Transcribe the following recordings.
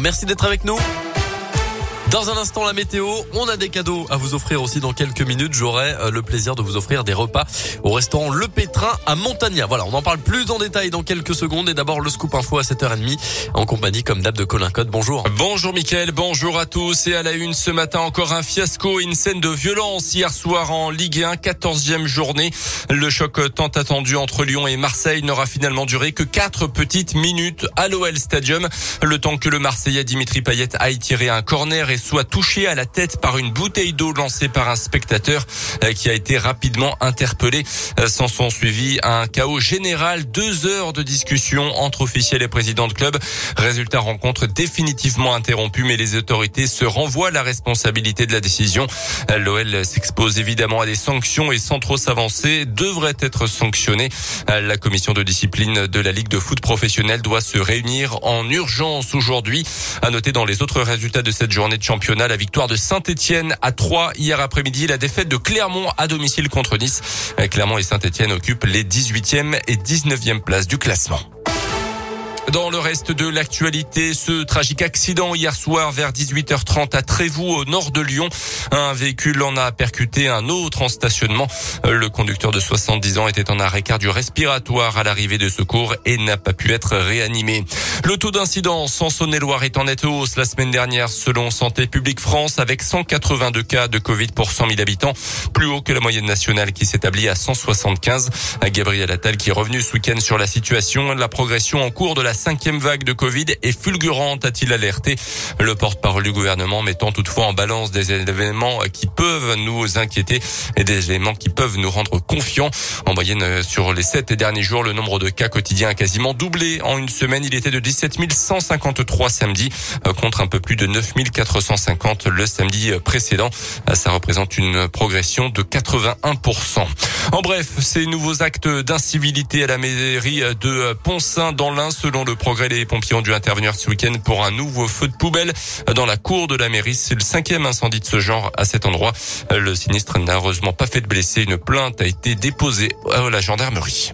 Merci d'être avec nous. Dans un instant, la météo. On a des cadeaux à vous offrir aussi dans quelques minutes. J'aurai euh, le plaisir de vous offrir des repas au restaurant Le Pétrin à Montagna. Voilà, on en parle plus en détail dans quelques secondes. Et d'abord, le scoop info à 7h30 en compagnie comme d'hab de Colin Code. Bonjour. Bonjour Mickaël, bonjour à tous. Et à la une ce matin, encore un fiasco, une scène de violence hier soir en Ligue 1, 14e journée. Le choc tant attendu entre Lyon et Marseille n'aura finalement duré que 4 petites minutes à l'OL Stadium. Le temps que le Marseillais Dimitri Payet aille tirer un corner et soit touché à la tête par une bouteille d'eau lancée par un spectateur euh, qui a été rapidement interpellé. Euh, s'en sont suivis un chaos général, deux heures de discussion entre officiels et présidents de club. Résultat rencontre définitivement interrompu, mais les autorités se renvoient la responsabilité de la décision. Euh, L'OL s'expose évidemment à des sanctions et sans trop s'avancer devrait être sanctionné. La commission de discipline de la Ligue de foot professionnelle doit se réunir en urgence aujourd'hui. À noter dans les autres résultats de cette journée de championnat. La victoire de Saint-Etienne à 3 hier après-midi. La défaite de Clermont à domicile contre Nice. Clermont et Saint-Etienne occupent les 18e et 19e places du classement. Dans le reste de l'actualité, ce tragique accident hier soir vers 18h30 à Trévoux au nord de Lyon. Un véhicule en a percuté un autre en stationnement. Le conducteur de 70 ans était en arrêt cardio-respiratoire à l'arrivée de secours et n'a pas pu être réanimé. Le taux d'incidence en Saône-et-Loire est en nette hausse la semaine dernière selon Santé publique France avec 182 cas de Covid pour 100 000 habitants, plus haut que la moyenne nationale qui s'établit à 175. Gabriel Attal qui est revenu ce week-end sur la situation, la progression en cours de la cinquième vague de Covid est fulgurante, a-t-il alerté. Le porte-parole du gouvernement mettant toutefois en balance des événements qui peuvent nous inquiéter et des éléments qui peuvent nous rendre confiants. En moyenne, sur les sept derniers jours, le nombre de cas quotidiens a quasiment doublé. En une semaine, il était de 17 153 samedi contre un peu plus de 9 450 le samedi précédent. Ça représente une progression de 81%. En bref, ces nouveaux actes d'incivilité à la mairie de Pont-Saint dans l'Ain, selon le progrès, les pompiers ont dû intervenir ce week-end pour un nouveau feu de poubelle dans la cour de la mairie. C'est le cinquième incendie de ce genre à cet endroit. Le sinistre n'a heureusement pas fait de blessés. Une plainte a été déposée à la gendarmerie.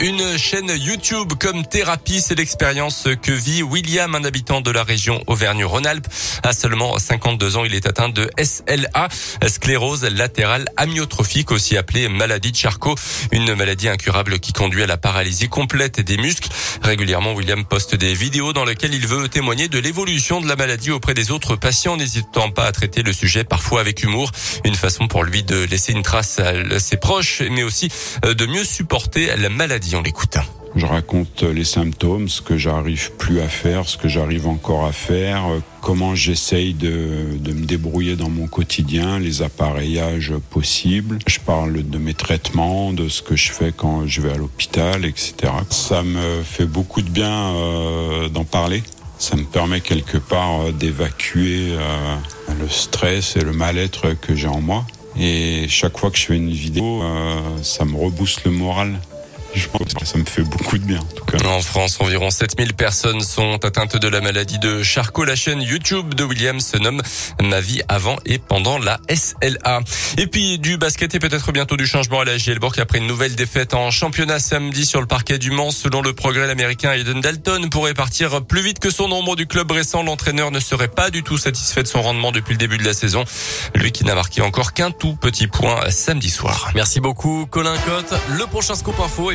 Une chaîne YouTube comme thérapie, c'est l'expérience que vit William, un habitant de la région Auvergne-Rhône-Alpes. À seulement 52 ans, il est atteint de SLA, sclérose latérale amyotrophique, aussi appelée maladie de Charcot, une maladie incurable qui conduit à la paralysie complète des muscles. Régulièrement, William poste des vidéos dans lesquelles il veut témoigner de l'évolution de la maladie auprès des autres patients, n'hésitant pas à traiter le sujet parfois avec humour. Une façon pour lui de laisser une trace à ses proches, mais aussi euh, de mieux supporter la maladie on l'écoute. Je raconte les symptômes, ce que j'arrive plus à faire, ce que j'arrive encore à faire, comment j'essaye de, de, me débrouiller dans mon quotidien, les appareillages possibles. Je parle de mes traitements, de ce que je fais quand je vais à l'hôpital, etc. Ça me fait beaucoup de bien euh, d'en parler. Ça me permet quelque part euh, d'évacuer euh, le stress et le mal-être que j'ai en moi. Et chaque fois que je fais une vidéo, euh, ça me rebooste le moral. Je pense que ça me fait beaucoup de bien en tout cas. En France, environ 7000 personnes sont atteintes de la maladie de Charcot. La chaîne YouTube de William se nomme Ma vie avant et pendant la SLA. Et puis du basket et peut-être bientôt du changement à la Gielborg après une nouvelle défaite en championnat samedi sur le parquet du Mans. Selon le progrès, l'américain Aiden Dalton pourrait partir plus vite que son nombre du club récent. L'entraîneur ne serait pas du tout satisfait de son rendement depuis le début de la saison. Lui qui n'a marqué encore qu'un tout petit point samedi soir. Merci beaucoup Colin Cotte. Le prochain scoop info